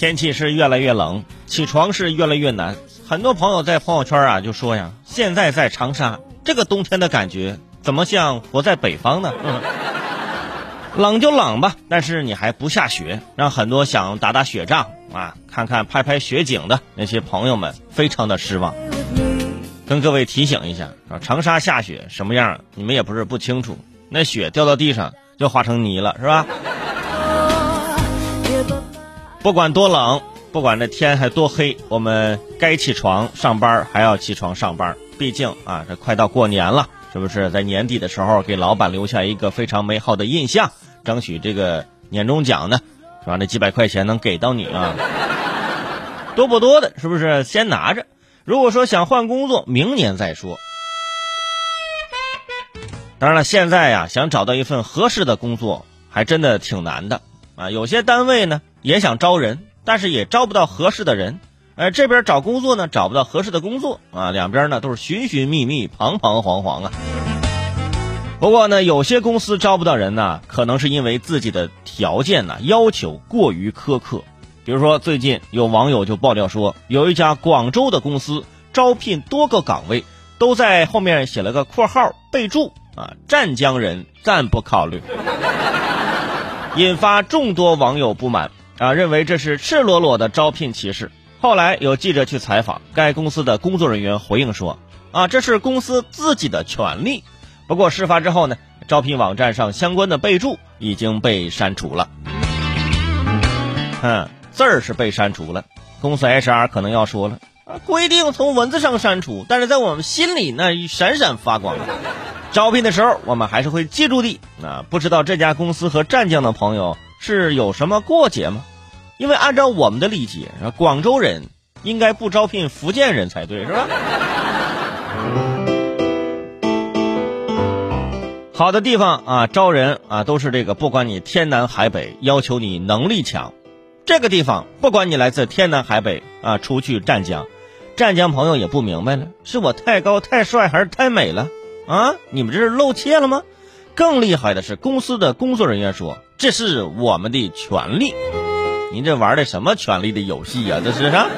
天气是越来越冷，起床是越来越难。很多朋友在朋友圈啊就说呀，现在在长沙这个冬天的感觉，怎么像活在北方呢？冷就冷吧，但是你还不下雪，让很多想打打雪仗啊、看看拍拍雪景的那些朋友们非常的失望。跟各位提醒一下啊，长沙下雪什么样，你们也不是不清楚。那雪掉到地上就化成泥了，是吧？不管多冷，不管这天还多黑，我们该起床上班还要起床上班。毕竟啊，这快到过年了，是不是？在年底的时候给老板留下一个非常美好的印象，争取这个年终奖呢，是吧？那几百块钱能给到你啊，多不多的，是不是？先拿着。如果说想换工作，明年再说。当然了，现在呀，想找到一份合适的工作，还真的挺难的啊。有些单位呢也想招人，但是也招不到合适的人。而，这边找工作呢找不到合适的工作啊，两边呢都是寻寻觅觅、彷彷徨徨啊。不过呢，有些公司招不到人呢，可能是因为自己的条件呢要求过于苛刻。比如说，最近有网友就爆料说，有一家广州的公司招聘多个岗位，都在后面写了个括号备注啊，湛江人暂不考虑，引发众多网友不满啊，认为这是赤裸裸的招聘歧视。后来有记者去采访该公司的工作人员，回应说啊，这是公司自己的权利。不过事发之后呢，招聘网站上相关的备注已经被删除了。嗯。字儿是被删除了，公司 HR 可能要说了，规定从文字上删除，但是在我们心里那闪闪发光。招聘的时候我们还是会记住的啊，不知道这家公司和湛江的朋友是有什么过节吗？因为按照我们的理解，广州人应该不招聘福建人才对，是吧？好的地方啊，招人啊，都是这个，不管你天南海北，要求你能力强。这个地方，不管你来自天南海北啊，除去湛江，湛江朋友也不明白了，是我太高太帅还是太美了啊？你们这是露怯了吗？更厉害的是，公司的工作人员说这是我们的权利。您这玩的什么权利的游戏呀？这是啊。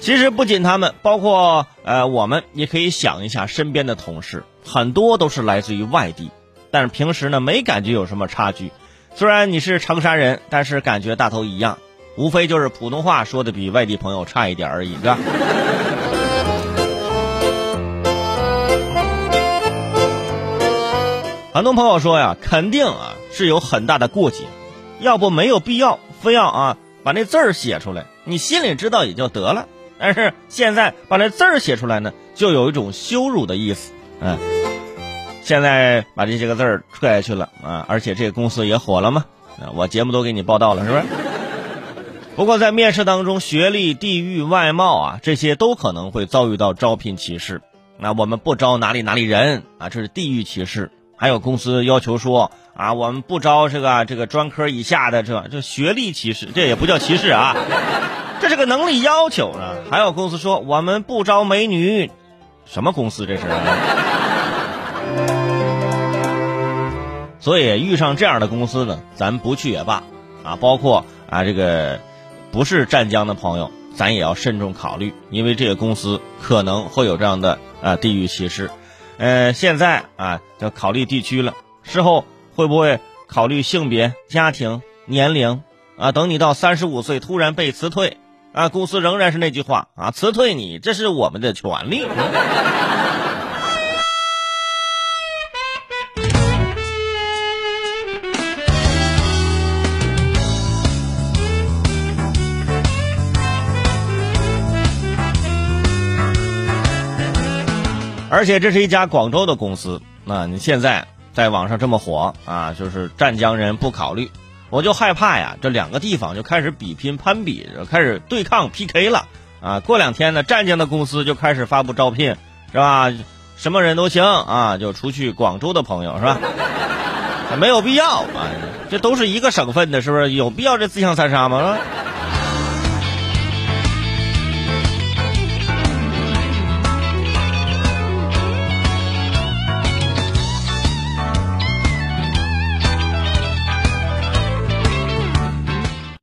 其实不仅他们，包括呃我们，也可以想一下身边的同事，很多都是来自于外地，但是平时呢没感觉有什么差距。虽然你是长沙人，但是感觉大头一样，无非就是普通话说的比外地朋友差一点而已，是吧？很多朋友说呀，肯定啊是有很大的过节，要不没有必要非要啊把那字儿写出来，你心里知道也就得了。但是现在把那字儿写出来呢，就有一种羞辱的意思，嗯。现在把这些个字儿撤下去了啊，而且这个公司也火了嘛，啊，我节目都给你报道了，是不是？不过在面试当中，学历、地域、外貌啊，这些都可能会遭遇到招聘歧视。那我们不招哪里哪里人啊，这是地域歧视。还有公司要求说啊，我们不招这个这个专科以下的，这这学历歧视，这也不叫歧视啊，这是个能力要求呢。还有公司说我们不招美女，什么公司这是？所以遇上这样的公司呢，咱不去也罢，啊，包括啊这个不是湛江的朋友，咱也要慎重考虑，因为这个公司可能会有这样的啊地域歧视。呃，现在啊要考虑地区了，事后会不会考虑性别、家庭、年龄啊？等你到三十五岁突然被辞退，啊，公司仍然是那句话啊，辞退你这是我们的权利。而且这是一家广州的公司，那你现在在网上这么火啊，就是湛江人不考虑，我就害怕呀，这两个地方就开始比拼攀比，开始对抗 PK 了啊！过两天呢，湛江的公司就开始发布招聘，是吧？什么人都行啊，就除去广州的朋友，是吧？没有必要啊，这都是一个省份的，是不是？有必要这自相残杀吗？是吧